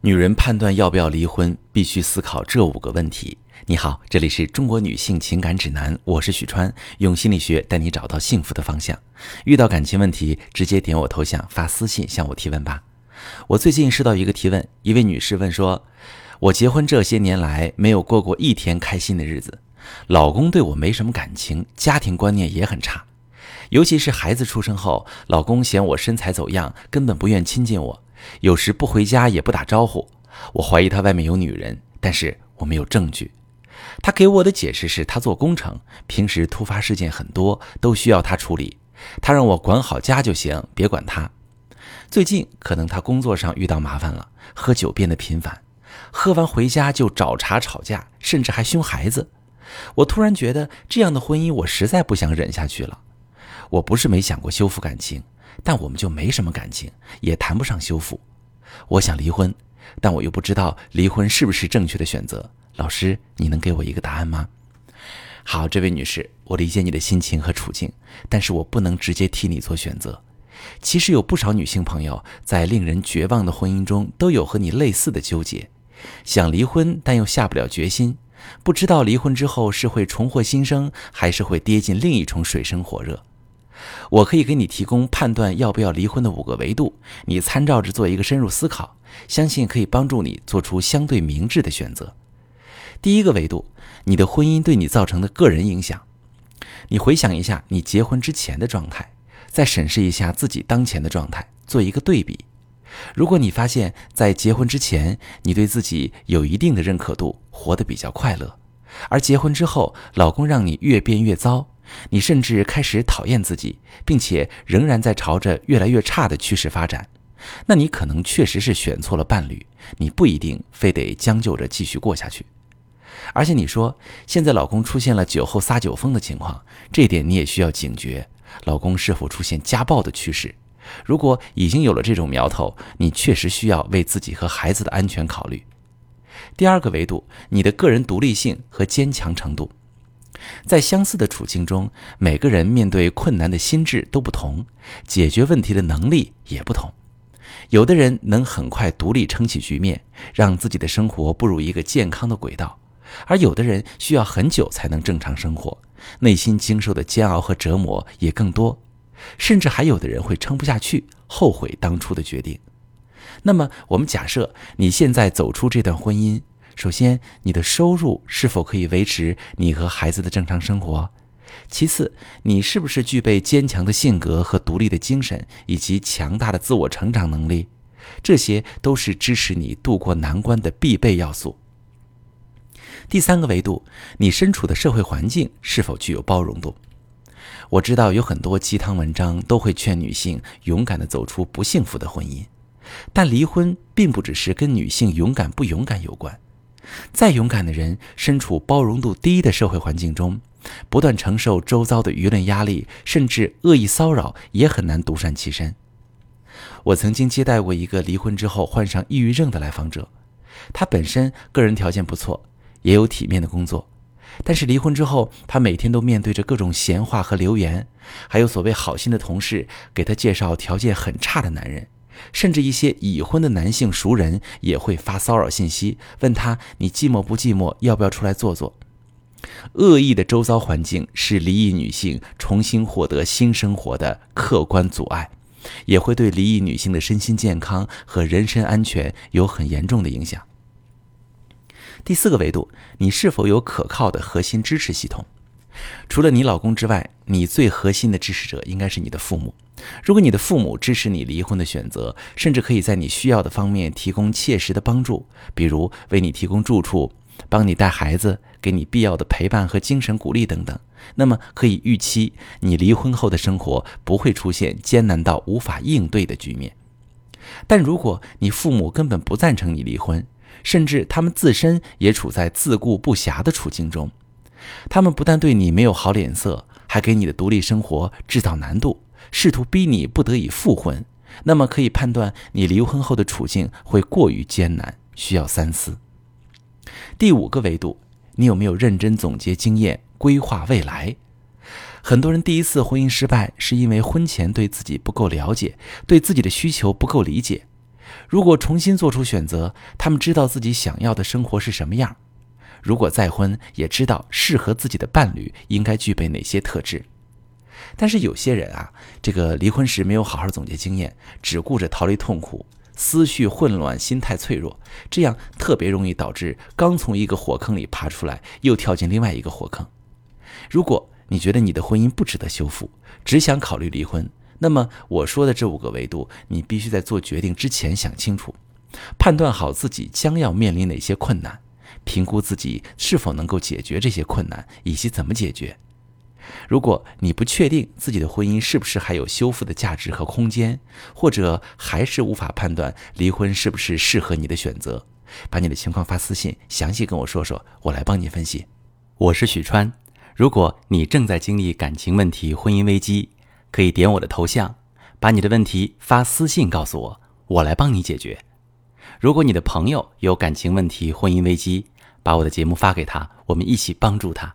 女人判断要不要离婚，必须思考这五个问题。你好，这里是中国女性情感指南，我是许川，用心理学带你找到幸福的方向。遇到感情问题，直接点我头像发私信向我提问吧。我最近收到一个提问，一位女士问说：“我结婚这些年来没有过过一天开心的日子，老公对我没什么感情，家庭观念也很差，尤其是孩子出生后，老公嫌我身材走样，根本不愿亲近我。”有时不回家也不打招呼，我怀疑他外面有女人，但是我没有证据。他给我的解释是他做工程，平时突发事件很多，都需要他处理。他让我管好家就行，别管他。最近可能他工作上遇到麻烦了，喝酒变得频繁，喝完回家就找茬吵架，甚至还凶孩子。我突然觉得这样的婚姻我实在不想忍下去了。我不是没想过修复感情。但我们就没什么感情，也谈不上修复。我想离婚，但我又不知道离婚是不是正确的选择。老师，你能给我一个答案吗？好，这位女士，我理解你的心情和处境，但是我不能直接替你做选择。其实有不少女性朋友在令人绝望的婚姻中都有和你类似的纠结，想离婚但又下不了决心，不知道离婚之后是会重获新生，还是会跌进另一重水深火热。我可以给你提供判断要不要离婚的五个维度，你参照着做一个深入思考，相信可以帮助你做出相对明智的选择。第一个维度，你的婚姻对你造成的个人影响。你回想一下你结婚之前的状态，再审视一下自己当前的状态，做一个对比。如果你发现，在结婚之前你对自己有一定的认可度，活得比较快乐，而结婚之后老公让你越变越糟。你甚至开始讨厌自己，并且仍然在朝着越来越差的趋势发展，那你可能确实是选错了伴侣，你不一定非得将就着继续过下去。而且你说现在老公出现了酒后撒酒疯的情况，这点你也需要警觉，老公是否出现家暴的趋势？如果已经有了这种苗头，你确实需要为自己和孩子的安全考虑。第二个维度，你的个人独立性和坚强程度。在相似的处境中，每个人面对困难的心智都不同，解决问题的能力也不同。有的人能很快独立撑起局面，让自己的生活步入一个健康的轨道，而有的人需要很久才能正常生活，内心经受的煎熬和折磨也更多，甚至还有的人会撑不下去，后悔当初的决定。那么，我们假设你现在走出这段婚姻。首先，你的收入是否可以维持你和孩子的正常生活？其次，你是不是具备坚强的性格和独立的精神，以及强大的自我成长能力？这些都是支持你渡过难关的必备要素。第三个维度，你身处的社会环境是否具有包容度？我知道有很多鸡汤文章都会劝女性勇敢地走出不幸福的婚姻，但离婚并不只是跟女性勇敢不勇敢有关。再勇敢的人，身处包容度低的社会环境中，不断承受周遭的舆论压力，甚至恶意骚扰，也很难独善其身。我曾经接待过一个离婚之后患上抑郁症的来访者，他本身个人条件不错，也有体面的工作，但是离婚之后，他每天都面对着各种闲话和流言，还有所谓好心的同事给他介绍条件很差的男人。甚至一些已婚的男性熟人也会发骚扰信息，问他你寂寞不寂寞，要不要出来坐坐？恶意的周遭环境是离异女性重新获得新生活的客观阻碍，也会对离异女性的身心健康和人身安全有很严重的影响。第四个维度，你是否有可靠的核心支持系统？除了你老公之外，你最核心的支持者应该是你的父母。如果你的父母支持你离婚的选择，甚至可以在你需要的方面提供切实的帮助，比如为你提供住处、帮你带孩子、给你必要的陪伴和精神鼓励等等，那么可以预期你离婚后的生活不会出现艰难到无法应对的局面。但如果你父母根本不赞成你离婚，甚至他们自身也处在自顾不暇的处境中，他们不但对你没有好脸色，还给你的独立生活制造难度。试图逼你不得已复婚，那么可以判断你离婚后的处境会过于艰难，需要三思。第五个维度，你有没有认真总结经验，规划未来？很多人第一次婚姻失败，是因为婚前对自己不够了解，对自己的需求不够理解。如果重新做出选择，他们知道自己想要的生活是什么样；如果再婚，也知道适合自己的伴侣应该具备哪些特质。但是有些人啊，这个离婚时没有好好总结经验，只顾着逃离痛苦，思绪混乱，心态脆弱，这样特别容易导致刚从一个火坑里爬出来，又跳进另外一个火坑。如果你觉得你的婚姻不值得修复，只想考虑离婚，那么我说的这五个维度，你必须在做决定之前想清楚，判断好自己将要面临哪些困难，评估自己是否能够解决这些困难，以及怎么解决。如果你不确定自己的婚姻是不是还有修复的价值和空间，或者还是无法判断离婚是不是适合你的选择，把你的情况发私信，详细跟我说说，我来帮你分析。我是许川，如果你正在经历感情问题、婚姻危机，可以点我的头像，把你的问题发私信告诉我，我来帮你解决。如果你的朋友有感情问题、婚姻危机，把我的节目发给他，我们一起帮助他。